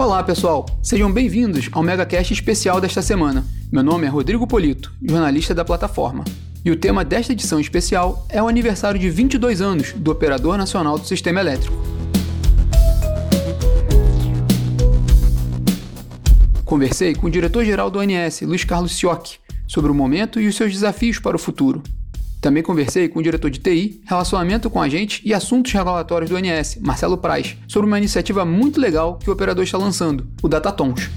Olá, pessoal. Sejam bem-vindos ao MegaCast especial desta semana. Meu nome é Rodrigo Polito, jornalista da plataforma. E o tema desta edição especial é o aniversário de 22 anos do Operador Nacional do Sistema Elétrico. Conversei com o diretor-geral do ONS, Luiz Carlos Siocchi, sobre o momento e os seus desafios para o futuro. Também conversei com o diretor de TI, relacionamento com agentes e assuntos regulatórios do ONS, Marcelo Praz, sobre uma iniciativa muito legal que o operador está lançando, o Datatons.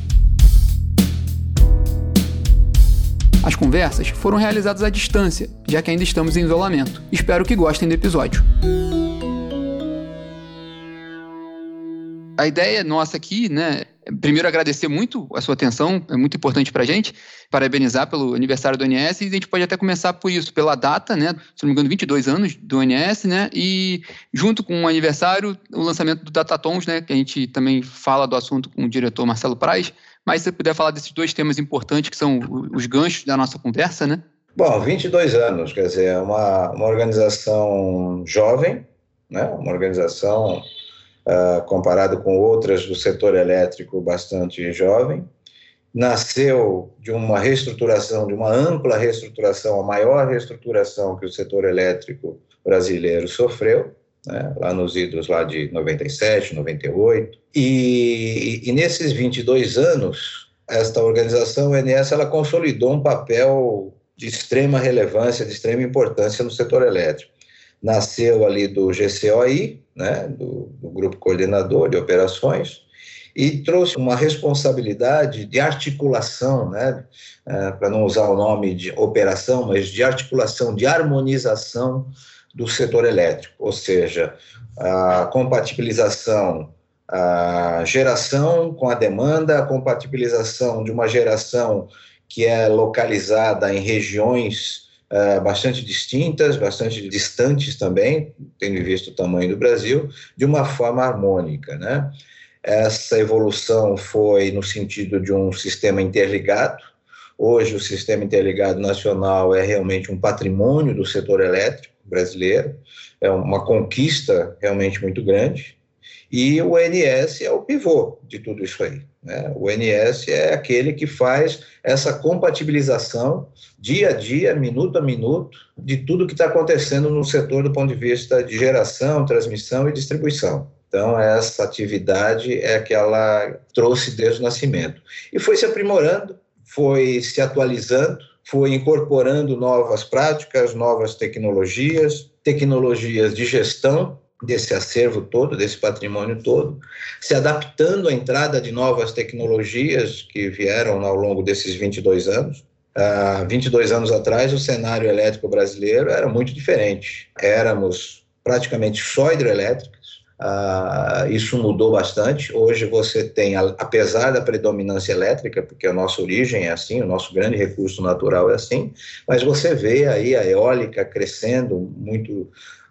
As conversas foram realizadas à distância, já que ainda estamos em isolamento. Espero que gostem do episódio. A ideia nossa aqui, né, primeiro agradecer muito a sua atenção, é muito importante para a gente, parabenizar pelo aniversário do ONS, e a gente pode até começar por isso, pela data, né, se não me engano, 22 anos do ONS, né, e junto com o aniversário, o lançamento do Datatons, né, que a gente também fala do assunto com o diretor Marcelo Praz, mas se você puder falar desses dois temas importantes, que são os ganchos da nossa conversa, né? Bom, 22 anos, quer dizer, é uma, uma organização jovem, né, uma organização uh, comparado com outras do setor elétrico bastante jovem. Nasceu de uma reestruturação, de uma ampla reestruturação, a maior reestruturação que o setor elétrico brasileiro sofreu, né, lá nos idos lá de 97, 98. E, e nesses 22 anos, esta organização, o ENS, ela consolidou um papel de extrema relevância, de extrema importância no setor elétrico nasceu ali do GCOI, né, do, do Grupo Coordenador de Operações, e trouxe uma responsabilidade de articulação, né, é, para não usar o nome de operação, mas de articulação, de harmonização do setor elétrico, ou seja, a compatibilização, a geração com a demanda, a compatibilização de uma geração que é localizada em regiões uh, bastante distintas, bastante distantes também, tendo visto o tamanho do Brasil, de uma forma harmônica, né? Essa evolução foi no sentido de um sistema interligado. Hoje, o sistema interligado nacional é realmente um patrimônio do setor elétrico brasileiro, é uma conquista realmente muito grande. E o ONS é o pivô de tudo isso aí. Né? O ONS é aquele que faz essa compatibilização dia a dia, minuto a minuto, de tudo que está acontecendo no setor do ponto de vista de geração, transmissão e distribuição. Então, essa atividade é que ela trouxe desde o nascimento. E foi se aprimorando, foi se atualizando, foi incorporando novas práticas, novas tecnologias, tecnologias de gestão desse acervo todo, desse patrimônio todo, se adaptando à entrada de novas tecnologias que vieram ao longo desses 22 anos. Há uh, 22 anos atrás, o cenário elétrico brasileiro era muito diferente. Éramos praticamente só hidrelétricas, uh, isso mudou bastante. Hoje você tem, apesar da predominância elétrica, porque a nossa origem é assim, o nosso grande recurso natural é assim, mas você vê aí a eólica crescendo muito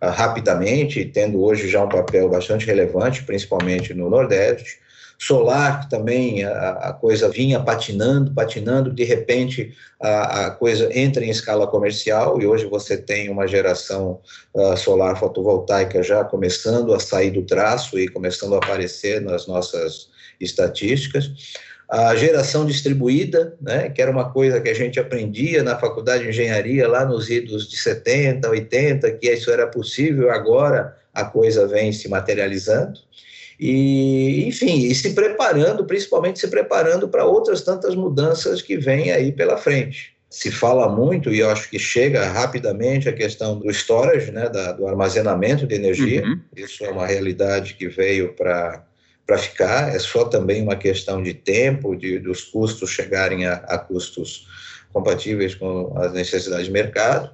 uh, rapidamente, tendo hoje já um papel bastante relevante, principalmente no Nordeste. Solar, também a, a coisa vinha patinando, patinando, de repente a, a, coisa entra em escala comercial e hoje você tem uma geração uh, solar fotovoltaica já começando a sair do traço e começando a aparecer nas nossas estatísticas a geração distribuída, né, que era uma coisa que a gente aprendia na faculdade de engenharia lá nos idos de 70, 80, que isso era possível, agora a coisa vem se materializando. E, enfim, e se preparando, principalmente se preparando para outras tantas mudanças que vêm aí pela frente. Se fala muito, e eu acho que chega rapidamente a questão do storage, né, da, do armazenamento de energia. Uhum. Isso é uma realidade que veio para para ficar, é só também uma questão de tempo, de, dos custos chegarem a, a custos compatíveis com as necessidades de mercado.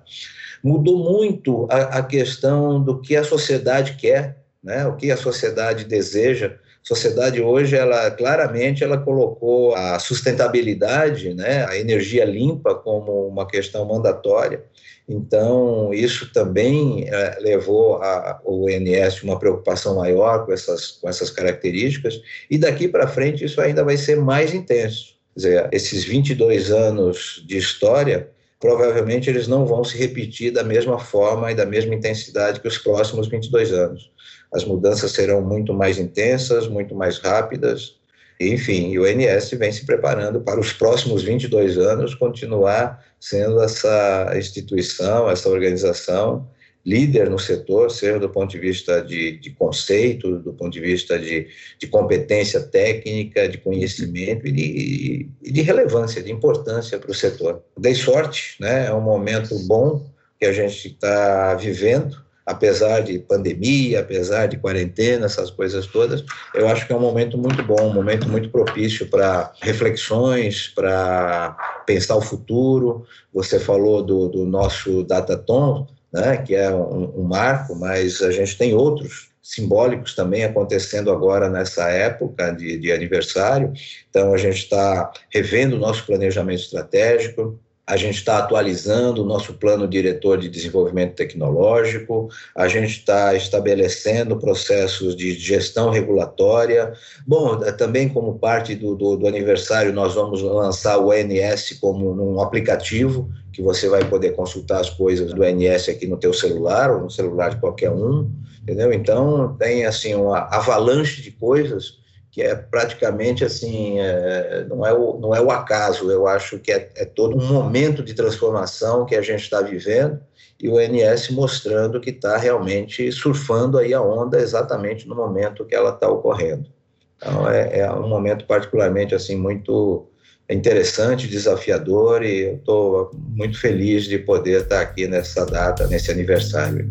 Mudou muito a, a questão do que a sociedade quer, né? o que a sociedade deseja. A sociedade hoje, ela claramente ela colocou a sustentabilidade, né? a energia limpa como uma questão mandatória. Então, isso também é, levou a, o INS uma preocupação maior com essas, com essas características, e daqui para frente isso ainda vai ser mais intenso. Quer dizer, esses 22 anos de história, provavelmente eles não vão se repetir da mesma forma e da mesma intensidade que os próximos 22 anos. As mudanças serão muito mais intensas, muito mais rápidas, Enfim, o INS vem se preparando para os próximos 22 anos continuar sendo essa instituição, essa organização líder no setor, seja do ponto de vista de, de conceito, do ponto de vista de, de competência técnica, de conhecimento e de, e de relevância, de importância para o setor. Dei sorte, né? é um momento bom que a gente está vivendo, apesar de pandemia, apesar de quarentena, essas coisas todas, eu acho que é um momento muito bom, um momento muito propício para reflexões, para pensar o futuro. Você falou do, do nosso Dataton, né, que é um, um marco, mas a gente tem outros simbólicos também acontecendo agora nessa época de, de aniversário. Então, a gente está revendo o nosso planejamento estratégico, a gente está atualizando o nosso plano diretor de desenvolvimento tecnológico, a gente está estabelecendo processos de gestão regulatória. Bom, é, também como parte do, do, do aniversário, nós vamos lançar o ENS como um aplicativo que você vai poder consultar as coisas do ENS aqui no teu celular ou no celular de qualquer um, entendeu? Então, tem assim uma avalanche de coisas que é praticamente assim, é, não, é o, não é o acaso, eu acho que é, é todo um momento de transformação que a gente está vivendo e o NS mostrando que está realmente surfando aí a onda exatamente no momento que ela está ocorrendo. Então é, é, um momento particularmente assim muito interessante, desafiador e eu estou muito feliz de poder estar aqui nessa data, nesse aniversário.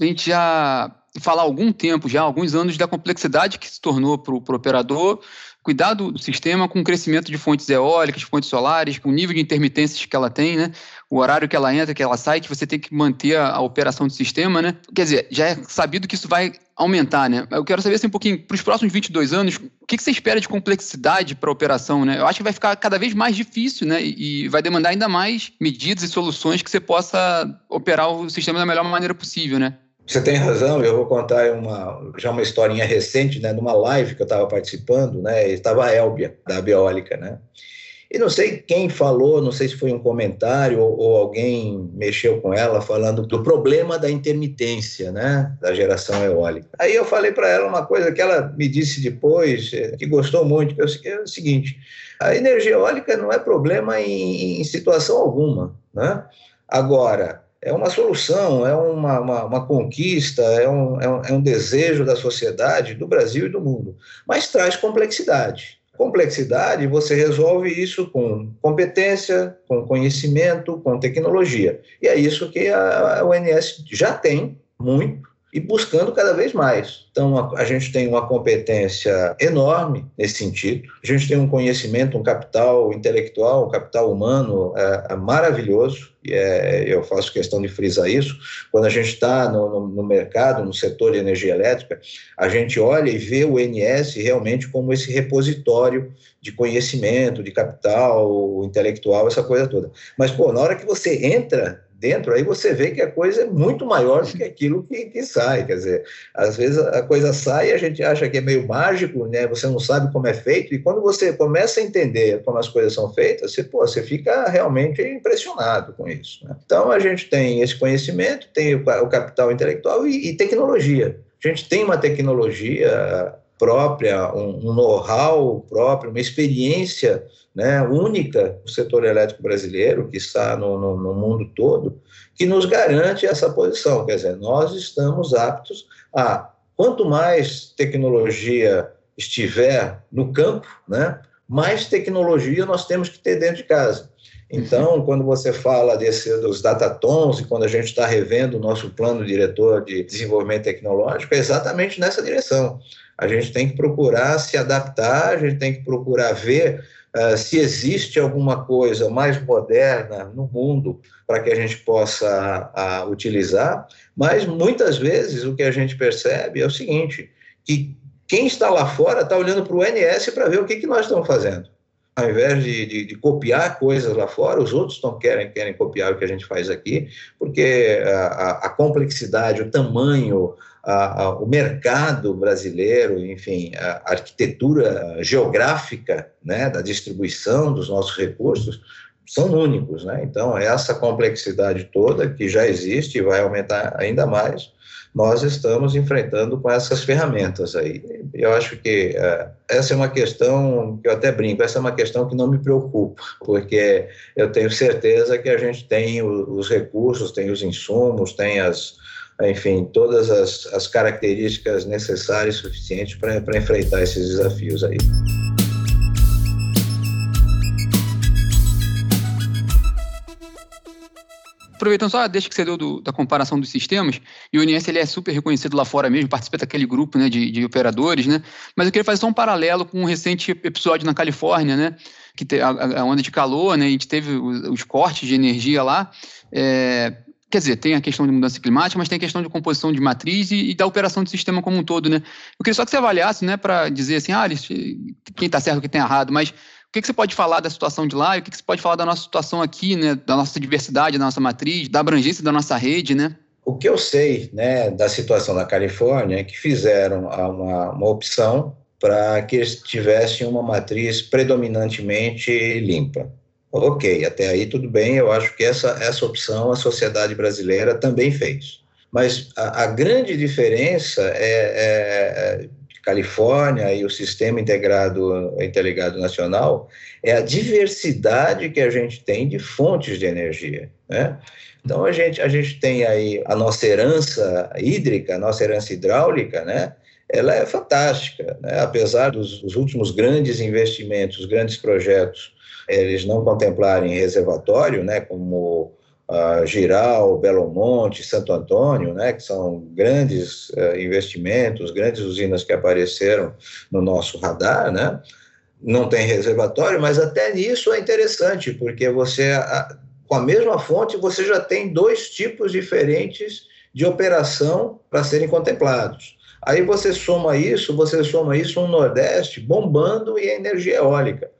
A gente já fala há algum tempo, já há alguns anos, da complexidade que se tornou para o operador cuidar do sistema com o crescimento de fontes eólicas, fontes solares, com o nível de intermitências que ela tem, né? O horário que ela entra, que ela sai, que você tem que manter a, a operação do sistema, né? Quer dizer, já é sabido que isso vai aumentar, né? Eu quero saber assim, um pouquinho, para os próximos 22 anos, o que, que você espera de complexidade para a operação, né? Eu acho que vai ficar cada vez mais difícil, né? E, e vai demandar ainda mais medidas e soluções que você possa operar o sistema da melhor maneira possível, né? Você tem razão, eu vou contar uma, já uma historinha recente, né, numa live que eu estava participando, né, estava a Elbia, da Biólica, né, e não sei quem falou, não sei se foi um comentário ou, ou, alguém mexeu com ela falando do problema da intermitência, né, da geração eólica. Aí eu falei para ela uma coisa que ela me disse depois, eh, que gostou muito, que é o seguinte: a energia eólica não é problema em, em situação alguma, né? Agora, é uma solução, é uma, uma, uma conquista, é um, é, um, é um desejo da sociedade, do Brasil e do mundo, mas traz complexidade. Complexidade, você resolve isso com competência, com conhecimento, com tecnologia. E é isso que a, ONS já tem muito, e buscando cada vez mais. Então, a, gente tem uma competência enorme nesse sentido, a gente tem um conhecimento, um capital intelectual, um capital humano é, é maravilhoso, e é, eu faço questão de frisar isso. Quando a gente está no, no, no, mercado, no setor de energia elétrica, a gente olha e vê o NS realmente como esse repositório de conhecimento, de capital intelectual, essa coisa toda. Mas, pô, na hora que você entra dentro, aí você vê que a coisa é muito maior do que aquilo que, que sai. Quer dizer, às vezes a coisa sai e a gente acha que é meio mágico, né? Você não sabe como é feito, e quando você começa a entender como as coisas são feitas, você, pô, você fica realmente impressionado com isso. Né? Então a gente tem esse conhecimento, tem o, o capital intelectual e, e tecnologia. A gente tem uma tecnologia própria, um, um know-how próprio, uma experiência né, única no setor elétrico brasileiro, que está no, no, no, mundo todo, que nos garante essa posição. Quer dizer, nós estamos aptos a, quanto mais tecnologia estiver no campo, né, mais tecnologia nós temos que ter dentro de casa. Então, quando você fala desse, dos datatons e quando a gente está revendo o nosso plano diretor de desenvolvimento tecnológico, é exatamente nessa direção. A gente tem que procurar se adaptar, a gente tem que procurar ver uh, se existe alguma coisa mais moderna no mundo para que a gente possa uh, utilizar, mas muitas vezes o que a gente percebe é o seguinte, que quem está lá fora está olhando para o NS para ver o que, que nós estamos fazendo. Ao invés de, de, de, copiar coisas lá fora, os outros não querem, querem copiar o que a gente faz aqui, porque a, a complexidade, o tamanho, a, a, o mercado brasileiro, enfim, a arquitetura geográfica né, da distribuição dos nossos recursos, são únicos, né? Então, essa complexidade toda que já existe e vai aumentar ainda mais, nós estamos enfrentando com essas ferramentas aí. Eu acho que é, essa é uma questão que eu até brinco, essa é uma questão que não me preocupa, porque eu tenho certeza que a gente tem os recursos, tem os insumos, tem as, enfim, todas as, as características necessárias e suficientes para enfrentar esses desafios aí. Aproveitando só, deixa que você deu do, da comparação dos sistemas, e o INS ele é super reconhecido lá fora mesmo, participa daquele grupo né, de, de operadores, né? Mas eu queria fazer só um paralelo com um recente episódio na Califórnia, né? Que te, a, a, onda de calor, né? A gente teve os, os cortes de energia lá. É, quer dizer, tem a questão de mudança climática, mas tem a questão de composição de matriz e, e da operação do sistema como um todo, né? Eu queria só que você avaliasse, né, para dizer assim, ah, quem está certo, quem está errado, mas o que, que, você pode falar da situação de lá e o que, que, você pode falar da nossa situação aqui, né, da nossa diversidade, da nossa matriz, da abrangência da nossa rede, né? O que eu sei né, da situação da Califórnia é que fizeram uma, uma opção para que eles tivessem uma matriz predominantemente limpa. Ok, até aí tudo bem, eu acho que essa, essa opção a sociedade brasileira também fez. Mas a, a grande diferença é, é, Califórnia e o Sistema Integrado Interligado Nacional é a diversidade que a gente tem de fontes de energia, né? Então a gente a gente tem aí a nossa herança hídrica, a nossa herança hidráulica, né? Ela é fantástica, né? apesar dos, dos últimos grandes investimentos, grandes projetos, eles não contemplarem reservatório, né? Como uh, Giral, Belo Monte, Santo Antônio, né, que são grandes uh, investimentos, grandes usinas que apareceram no nosso radar, né, não tem reservatório, mas até nisso é interessante, porque você, a, com a mesma fonte, você já tem dois tipos diferentes de operação para serem contemplados. Aí você soma isso, você soma isso no Nordeste bombando e a energia eólica.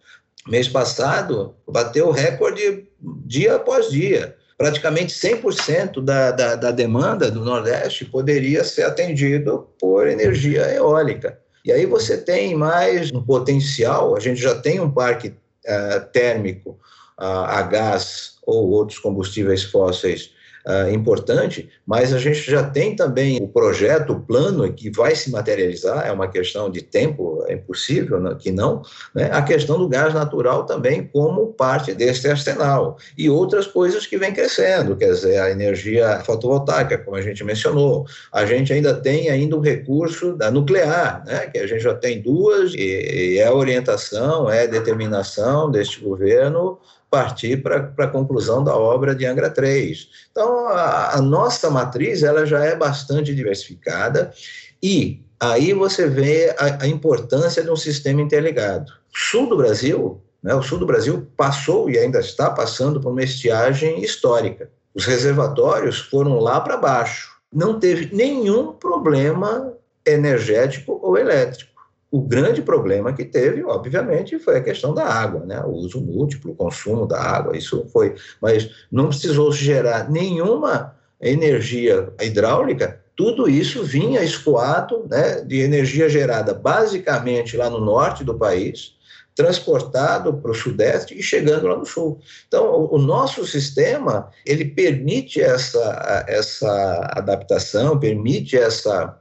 Mês passado bateu recorde dia após dia praticamente 100% da, da, da demanda do Nordeste poderia ser atendido por energia eólica. E aí você tem mais um potencial, a gente já tem um parque uh, térmico uh, a gás ou outros combustíveis fósseis uh, importante, mas a gente já tem também o projeto, o plano que vai se materializar, é uma questão de tempo, é impossível né, que não, né, a questão do gás natural também como parte deste arsenal, e outras coisas que vêm crescendo, quer dizer, a energia fotovoltaica, como a gente mencionou, a gente ainda tem ainda o recurso da nuclear, né, que a gente já tem duas, e, e é orientação, é determinação deste governo partir para a conclusão da obra de Angra 3. Então, a, a, nossa matriz ela já é bastante diversificada e aí você vê a, a importância de um sistema interligado. Sul do Brasil, né, o sul do Brasil passou e ainda está passando por uma estiagem histórica. Os reservatórios foram lá para baixo. Não teve nenhum problema energético ou elétrico. O grande problema que teve, obviamente, foi a questão da água, né? o uso múltiplo, o consumo da água, isso foi. Mas não precisou gerar nenhuma energia hidráulica, tudo isso vinha escoado né, de energia gerada basicamente lá no norte do país, transportado para o sudeste e chegando lá no sul. Então, o, nosso sistema ele permite essa, essa adaptação, permite essa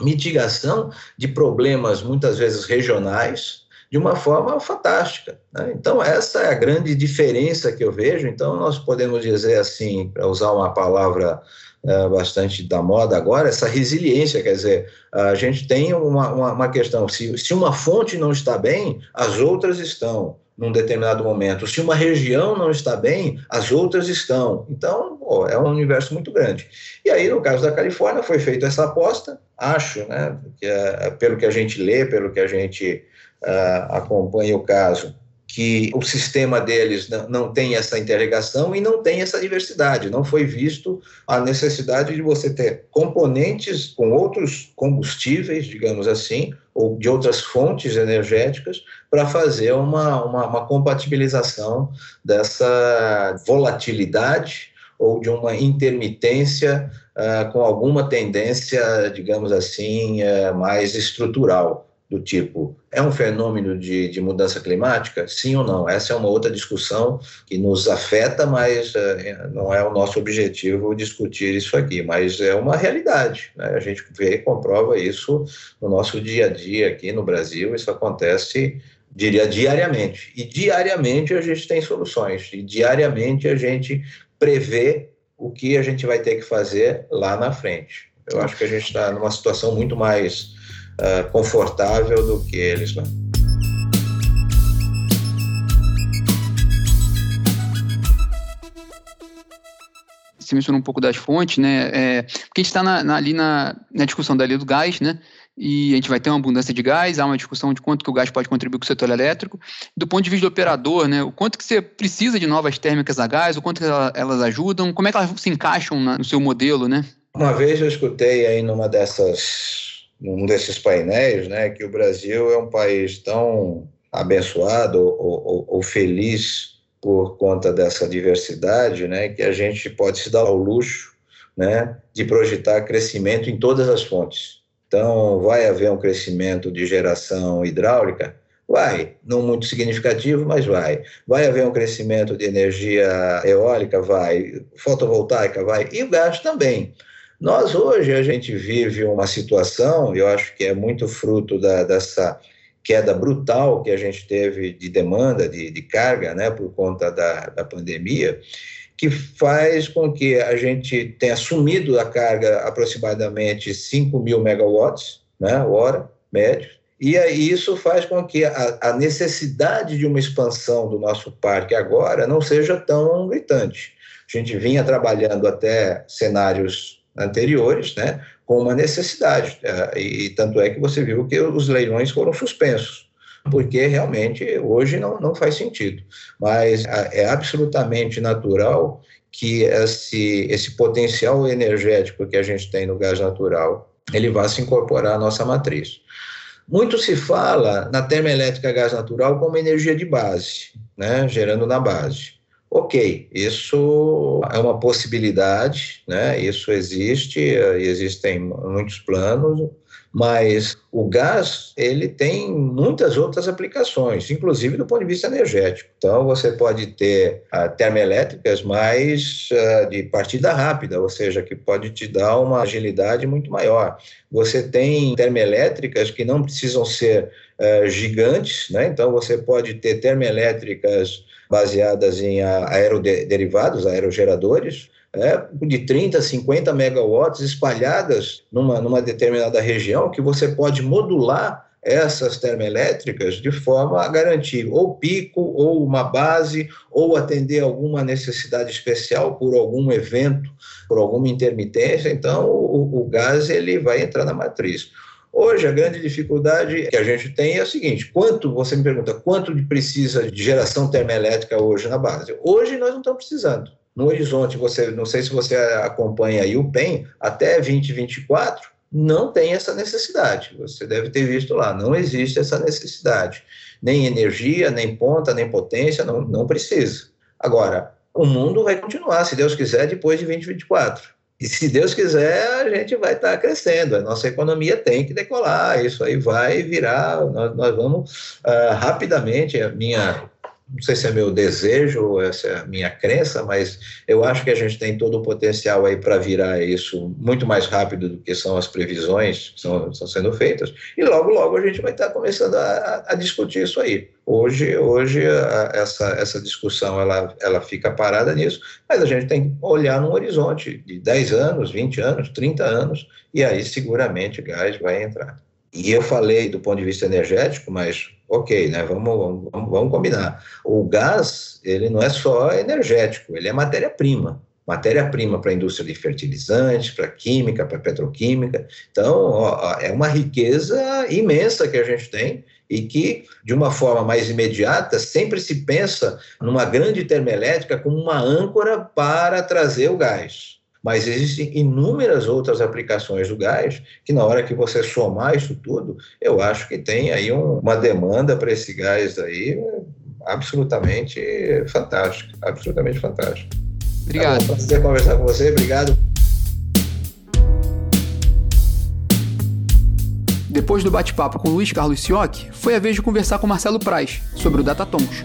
mitigação de problemas muitas vezes regionais de uma forma fantástica. Né? Então, essa é a grande diferença que eu vejo. Então, nós podemos dizer assim, para usar uma palavra é, bastante da moda agora, essa resiliência, quer dizer, a gente tem uma, uma, uma questão, se, se uma fonte não está bem, as outras estão num determinado momento. Se uma região não está bem, as outras estão. Então, pô, é um universo muito grande. E aí, no caso da Califórnia, foi feita essa aposta, acho, né, que, é, pelo que a gente lê, pelo que a gente uh, acompanha o caso, que o sistema deles não, não tem essa interligação e não tem essa diversidade. Não foi visto a necessidade de você ter componentes com outros combustíveis, digamos assim, ou de outras fontes energéticas para fazer uma, uma, uma, compatibilização dessa volatilidade ou de uma intermitência uh, com alguma tendência, digamos assim, uh, mais estrutural do tipo, é um fenômeno de, de, mudança climática? Sim ou não? Essa é uma outra discussão que nos afeta, mas é, não é o nosso objetivo discutir isso aqui, mas é uma realidade. Né? A gente vê e comprova isso no nosso dia a dia aqui no Brasil, isso acontece, diria, diariamente. E diariamente a gente tem soluções, e diariamente a gente prevê o que a gente vai ter que fazer lá na frente. Eu acho que a gente está numa situação muito mais uh, confortável do que eles. Né? Você mencionou um pouco das fontes, né? É, porque a gente está ali na, na discussão da lei do gás, né? e a gente vai ter uma abundância de gás, há uma discussão de quanto que o gás pode contribuir com o setor elétrico. Do ponto de vista do operador, né, o quanto que você precisa de novas térmicas a gás, o quanto que elas ajudam, como é que elas se encaixam no seu modelo, né? Uma vez eu escutei aí numa dessas num desses painéis, né, que o Brasil é um país tão abençoado ou, ou, ou, feliz por conta dessa diversidade, né, que a gente pode se dar ao luxo, né, de projetar crescimento em todas as fontes. Então, vai haver um crescimento de geração hidráulica? Vai, não muito significativo, mas vai. Vai haver um crescimento de energia eólica? Vai. Fotovoltaica? Vai. E o gás também. Nós hoje a gente vive uma situação, eu acho que é muito fruto da, dessa queda brutal que a gente teve de demanda, de, de carga, né, por conta da, da pandemia, que faz com que a gente tenha assumido a carga aproximadamente 5 mil megawatts, né, hora, médio, e isso faz com que a, a necessidade de uma expansão do nosso parque agora não seja tão gritante. A gente vinha trabalhando até cenários anteriores, né, com uma necessidade. É, e tanto é que você viu que os leilões foram suspensos, porque realmente hoje não, não faz sentido. Mas é absolutamente natural que esse, esse potencial energético que a gente tem no gás natural ele vá se incorporar à nossa matriz. Muito se fala na termoelétrica gás natural como energia de base, né, gerando na base. Ok, isso é uma possibilidade, né? Isso existe, existem muitos planos, mas o gás ele tem muitas outras aplicações, inclusive do ponto de vista energético. Então você pode ter uh, termoelétricas mais uh, de partida rápida, ou seja, que pode te dar uma agilidade muito maior. Você tem termoelétricas que não precisam ser uh, gigantes, né? Então você pode ter termoelétricas baseadas em aeroderivados, aerogeradores, é, de 30, 50 megawatts espalhadas numa, numa determinada região, que você pode modular essas termoelétricas de forma a garantir ou pico, ou uma base, ou atender alguma necessidade especial por algum evento, por alguma intermitência. Então, o, o gás ele vai entrar na matriz. Hoje, a grande dificuldade que a gente tem é a seguinte: quanto, você me pergunta, quanto precisa de geração termoelétrica hoje na base? Hoje nós não estamos precisando. No horizonte, você, não sei se você acompanha aí o PEN, até 2024 não tem essa necessidade. Você deve ter visto lá, não existe essa necessidade. Nem energia, nem ponta, nem potência, não, não precisa. Agora, o mundo vai continuar, se Deus quiser, depois de 2024. E se Deus quiser, a gente vai estar crescendo. A nossa economia tem que decolar. Isso aí vai virar. Nós, nós vamos uh, rapidamente. A minha não sei se é meu desejo ou essa é a minha crença, mas eu acho que a gente tem todo o potencial aí para virar isso muito mais rápido do que são as previsões que estão, estão sendo feitas, e logo, logo a gente vai estar começando a, a discutir isso aí. Hoje, hoje a, essa, essa discussão ela, ela fica parada nisso, mas a gente tem que olhar num horizonte de 10 anos, 20 anos, 30 anos, e aí seguramente gás vai entrar. E eu falei do ponto de vista energético, mas ok, né? Vamos, vamos, vamos combinar. O gás, ele não é só energético, ele é matéria-prima. Matéria-prima para a indústria de fertilizantes, para química, para petroquímica. Então, ó, é uma riqueza imensa que a gente tem e que, de uma forma mais imediata, sempre se pensa numa grande termoelétrica como uma âncora para trazer o gás. Mas existem inúmeras outras aplicações do gás que, na hora que você somar isso tudo, eu acho que tem aí um, uma demanda para esse gás aí absolutamente fantástica, absolutamente fantástica. Obrigado. É um prazer conversar com você, obrigado. Depois do bate-papo com Luiz Carlos Sioc, foi a vez de conversar com Marcelo Praz sobre o Datatons.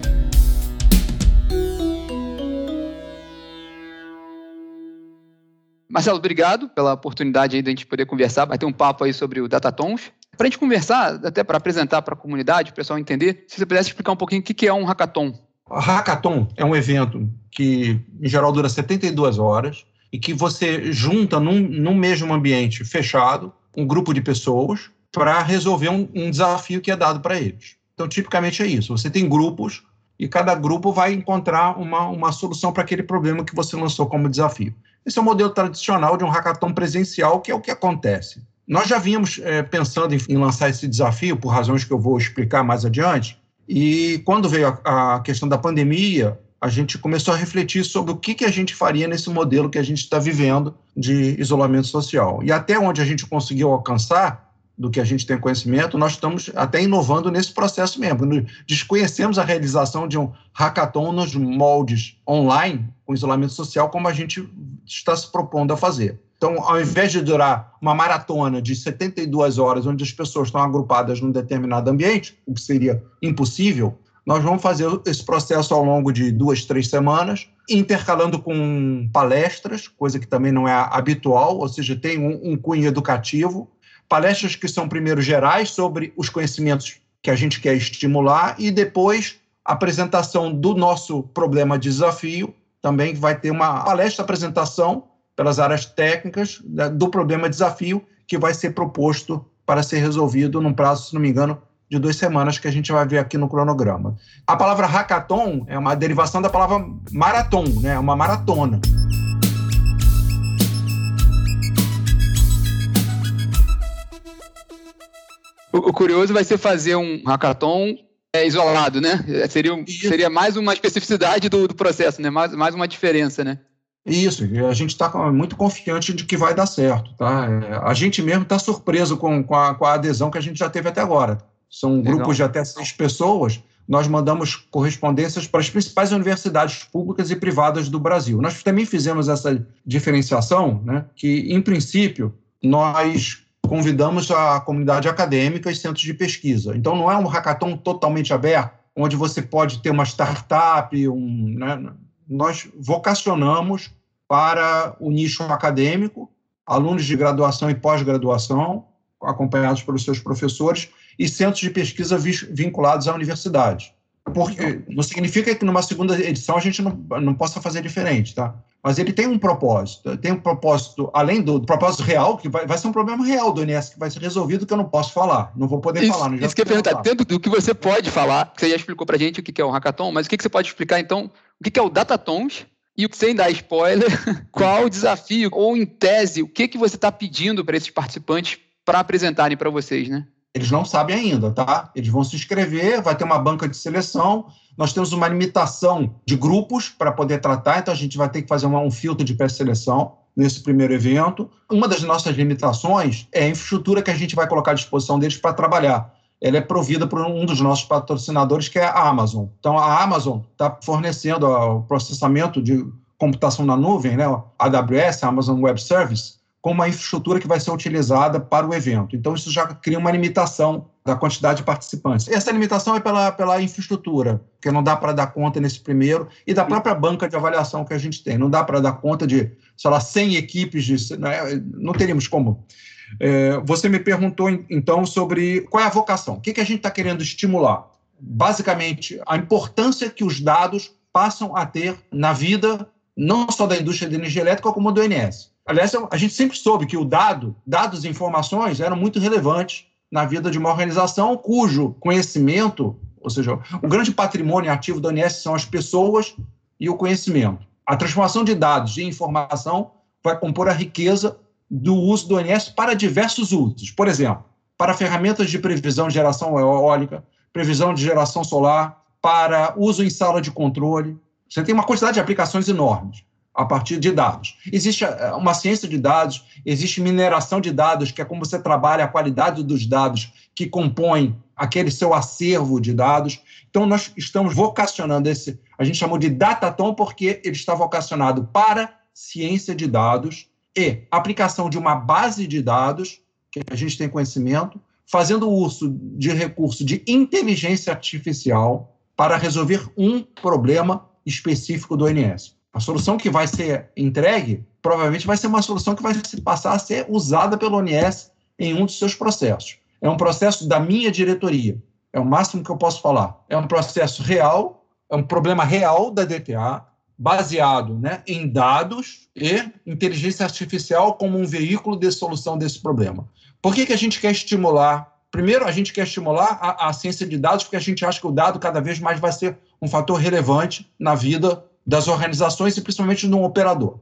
Marcelo, obrigado pela oportunidade aí de a gente poder conversar, bater um papo aí sobre o Datatons. Para a gente conversar, até para apresentar para a comunidade, o pessoal entender, se você pudesse explicar um pouquinho o que é um hackathon. O hackathon é um evento que, em geral, dura 72 horas e que você junta num, num mesmo ambiente fechado um grupo de pessoas para resolver um, um desafio que é dado para eles. Então, tipicamente é isso. Você tem grupos e cada grupo vai encontrar uma, uma solução para aquele problema que você lançou como desafio. Esse é o modelo tradicional de um hackathon presencial, que é o que acontece. Nós já vínhamos é, pensando em, em, lançar esse desafio, por razões que eu vou explicar mais adiante, e quando veio a, a questão da pandemia, a gente começou a refletir sobre o que, que a gente faria nesse modelo que a gente está vivendo de isolamento social. E até onde a gente conseguiu alcançar, do que a gente tem conhecimento, nós estamos até inovando nesse processo mesmo. Desconhecemos a realização de um hackathon nos moldes online, com isolamento social, como a gente está se propondo a fazer. Então, ao invés de durar uma maratona de 72 horas, onde as pessoas estão agrupadas num determinado ambiente, o que seria impossível, nós vamos fazer esse processo ao longo de duas, três semanas, intercalando com palestras, coisa que também não é habitual, ou seja, tem um, um cunho educativo, palestras que são primeiro gerais sobre os conhecimentos que a gente quer estimular e depois a apresentação do nosso problema desafio, também vai ter uma palestra apresentação pelas áreas técnicas né, do problema desafio que vai ser proposto para ser resolvido num prazo, se não me engano, de duas semanas que a gente vai ver aqui no cronograma. A palavra hackathon é uma derivação da palavra maratom, né? uma maratona. O, curioso vai ser fazer um hackathon é, isolado, né? Seria, seria mais uma especificidade do, do processo, né? Mais, mais uma diferença, né? Isso, a gente está muito confiante de que vai dar certo, tá? É, a gente mesmo está surpreso com, com a, com, a, adesão que a gente já teve até agora. São Legal. grupos de até seis pessoas. Nós mandamos correspondências para as principais universidades públicas e privadas do Brasil. Nós também fizemos essa diferenciação, né? Que, em princípio, nós convidamos a comunidade acadêmica e centros de pesquisa. Então, não é um hackathon totalmente aberto, onde você pode ter uma startup, um, né? nós vocacionamos para o nicho acadêmico, alunos de graduação e pós-graduação, acompanhados pelos seus professores, e centros de pesquisa vinculados à universidade. Porque não significa que numa segunda edição a gente não, não possa fazer diferente, tá? Mas ele tem um propósito, tem um propósito, além do, do propósito real, que vai, vai, ser um problema real do INES, que vai ser resolvido, que eu não posso falar, não vou poder isso, falar. Não isso que eu ia perguntar, dentro do que você pode falar, você já explicou pra gente o que é o hackathon, mas o que você pode explicar, então, o que é o Datatons, e sem dar spoiler, qual o desafio, ou em tese, o que, que você está pedindo para esses participantes para apresentarem para vocês, né? Eles não sabem ainda, tá? Eles vão se inscrever, vai ter uma banca de seleção. Nós temos uma limitação de grupos para poder tratar, então a gente vai ter que fazer um filtro de pré-seleção nesse primeiro evento. Uma das nossas limitações é a infraestrutura que a gente vai colocar à disposição deles para trabalhar. Ela é provida por um dos nossos patrocinadores, que é a Amazon. Então, a Amazon está fornecendo o processamento de computação na nuvem, né, AWS, Amazon Web Service, com uma infraestrutura que vai ser utilizada para o evento. Então, isso já cria uma limitação da quantidade de participantes. Essa limitação é pela, pela infraestrutura, porque não dá para dar conta nesse primeiro, e da própria banca de avaliação que a gente tem. Não dá para dar conta de, sei lá, 100 equipes, de, né? não teríamos como. É, você me perguntou, então, sobre qual é a vocação. O que, que a gente está querendo estimular? Basicamente, a importância que os dados passam a ter na vida, não só da indústria de energia elétrica, como do INS. Aliás, a gente sempre soube que o dado, dados e informações eram muito relevantes na vida de uma organização cujo conhecimento, ou seja, o grande patrimônio ativo da ONS são as pessoas e o conhecimento. A transformação de dados em informação vai compor a riqueza do uso do ONS para diversos usos. Por exemplo, para ferramentas de previsão de geração eólica, previsão de geração solar, para uso em sala de controle. Você tem uma quantidade de aplicações enormes a partir de dados. Existe eh, uma ciência de dados, existe mineração de dados, que é como você trabalha a qualidade dos dados que compõem aquele seu acervo de dados. Então, nós estamos vocacionando esse, a gente chamou de Datatom porque ele está vocacionado para ciência de dados e aplicação de uma base de dados, que a gente tem conhecimento, fazendo uso de recurso de inteligência artificial para resolver um problema específico do ONS. A solução que vai ser entregue provavelmente vai ser uma solução que vai passar a ser usada pelo ONS em um dos seus processos. É um processo da minha diretoria. É o máximo que eu posso falar. É um processo real, é um problema real da DTA, baseado né, em dados e inteligência artificial como um veículo de solução desse problema. Por que, que a gente quer estimular? Primeiro, a gente quer estimular a, a ciência de dados, porque a gente acha que o dado cada vez mais vai ser um fator relevante na vida das organizações e principalmente no operador.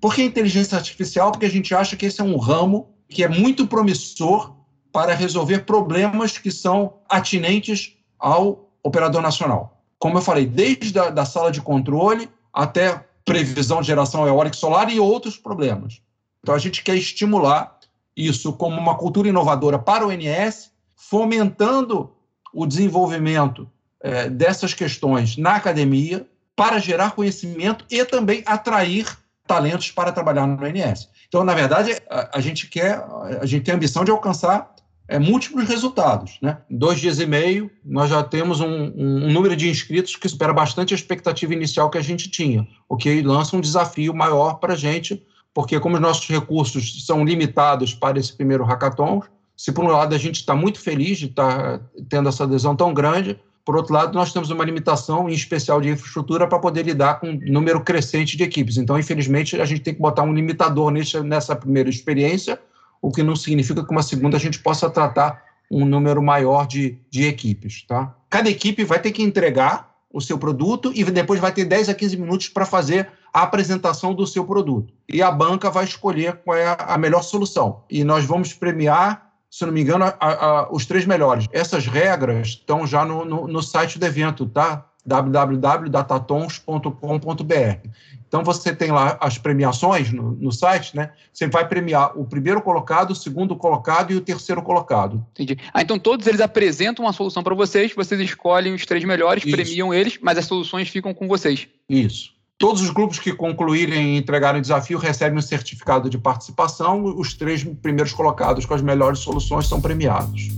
Por que inteligência artificial? Porque a gente acha que esse é um ramo que é muito promissor para resolver problemas que são atinentes ao operador nacional. Como eu falei, desde a da sala de controle até previsão de geração eólica solar e outros problemas. Então, a gente quer estimular isso como uma cultura inovadora para o INS, fomentando o desenvolvimento é, dessas questões na academia, para gerar conhecimento e também atrair talentos para trabalhar no INS. Então, na verdade, a, a gente quer, a gente tem a ambição de alcançar é, múltiplos resultados. Né? Em dois dias e meio, nós já temos um, um, número de inscritos que supera bastante a expectativa inicial que a gente tinha, o que lança um desafio maior para a gente, porque como os nossos recursos são limitados para esse primeiro hackathon, se por um lado a gente está muito feliz de estar tá tendo essa adesão tão grande, por outro lado, nós temos uma limitação, em especial de infraestrutura, para poder lidar com um número crescente de equipes. Então, infelizmente, a gente tem que botar um limitador nessa primeira experiência, o que não significa que uma segunda a gente possa tratar um número maior de, de equipes. Tá? Cada equipe vai ter que entregar o seu produto e depois vai ter 10 a 15 minutos para fazer a apresentação do seu produto. E a banca vai escolher qual é a melhor solução. E nós vamos premiar, se não me engano, a, a, os três melhores. Essas regras estão já no, no, no site do evento, tá? www.datatons.com.br. Então você tem lá as premiações no, no, site, né? Você vai premiar o primeiro colocado, o segundo colocado e o terceiro colocado. Entendi. Ah, então todos eles apresentam uma solução para vocês, vocês escolhem os três melhores, Isso. premiam eles, mas as soluções ficam com vocês. Isso. Todos os grupos que concluírem e entregarem o desafio recebem um certificado de participação. Os três primeiros colocados com as melhores soluções são premiados.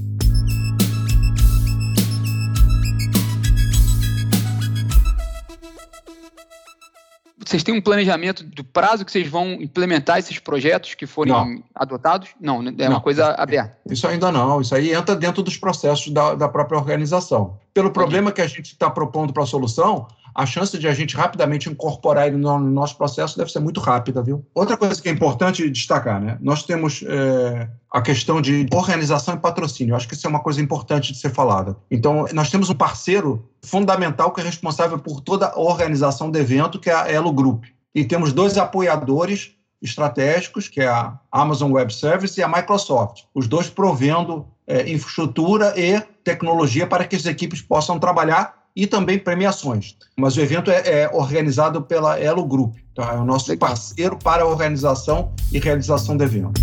Vocês têm um planejamento do prazo que vocês vão implementar esses projetos que forem não. adotados? Não, né? é não. uma coisa aberta. Isso ainda não. Isso aí entra dentro dos processos da, da própria organização. Pelo problema que a gente está propondo para a solução, a chance de a gente rapidamente incorporar ele no, nosso processo deve ser muito rápida, viu? Outra coisa que é importante destacar, né? Nós temos é, a questão de organização e patrocínio. Eu acho que isso é uma coisa importante de ser falada. Então, nós temos um parceiro fundamental que é responsável por toda a organização do evento, que é a Elo Group. E temos dois apoiadores estratégicos, que é a Amazon Web Service e a Microsoft, os dois provendo é, infraestrutura e tecnologia para que as equipes possam trabalhar e também premiações. Mas o evento é, é organizado pela Elo Group, tá? é o nosso parceiro para a organização e realização do evento.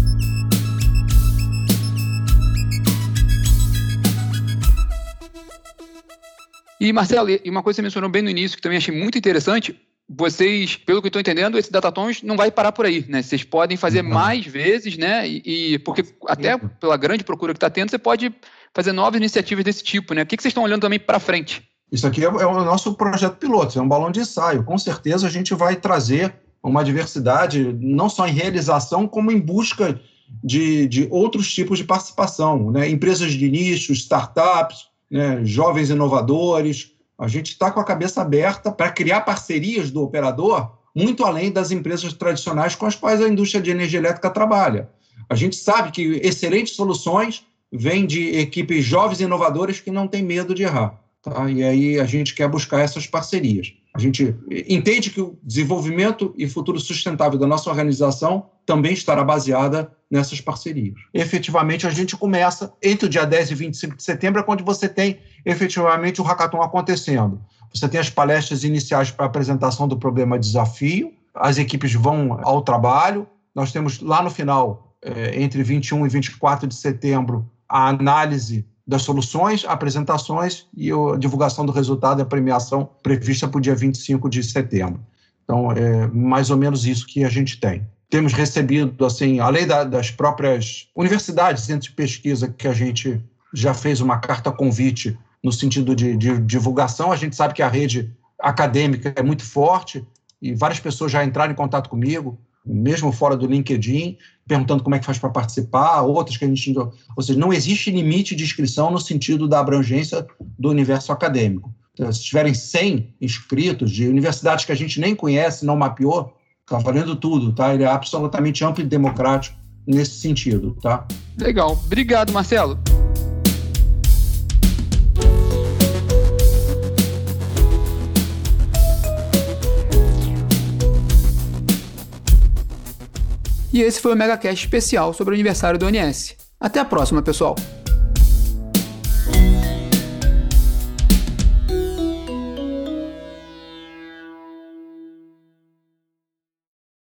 E, Marcelo, e uma coisa que você mencionou bem no início, que também achei muito interessante, vocês, pelo que eu estou entendendo, esse Datatons não vai parar por aí, né? Vocês podem fazer mais vezes, né? E, e porque até pela grande procura que está tendo, você pode fazer novas iniciativas desse tipo, né? O que, que vocês estão olhando também para frente? Isso aqui é, é, o nosso projeto piloto, é um balão de ensaio. Com certeza a gente vai trazer uma diversidade, não só em realização, como em busca de, de outros tipos de participação. Né? Empresas de nicho, startups, né? jovens inovadores. A gente está com a cabeça aberta para criar parcerias do operador muito além das empresas tradicionais com as quais a indústria de energia elétrica trabalha. A gente sabe que excelentes soluções vêm de equipes jovens e inovadoras que não têm medo de errar. Tá? E aí a gente quer buscar essas parcerias. A gente entende que o desenvolvimento e futuro sustentável da nossa organização também estará baseada nessas parcerias. Efetivamente, a gente começa entre o dia 10 e 25 de setembro, é quando você tem efetivamente o hackathon acontecendo. Você tem as palestras iniciais para apresentação do problema desafio, as equipes vão ao trabalho, nós temos lá no final, é, entre 21 e 24 de setembro, a análise das soluções, apresentações e a divulgação do resultado e a premiação prevista para o dia 25 de setembro. Então, é mais ou menos isso que a gente tem. temos recebido, assim, além da, das próprias universidades, centros de pesquisa que a gente já fez uma carta convite no sentido de, de divulgação, a gente sabe que a rede acadêmica é muito forte e várias pessoas já entraram em contato comigo, mesmo fora do LinkedIn, perguntando como é que faz para participar, outras que a gente. Ou seja, não existe limite de inscrição no sentido da abrangência do universo acadêmico. Então, se tiverem 100 inscritos de universidades que a gente nem conhece, não mapeou, está valendo tudo, tá? Ele é absolutamente amplo e democrático nesse sentido, tá? Legal. Obrigado, Marcelo. E esse foi o MegaCast especial sobre o aniversário do ONS. Até a próxima, pessoal!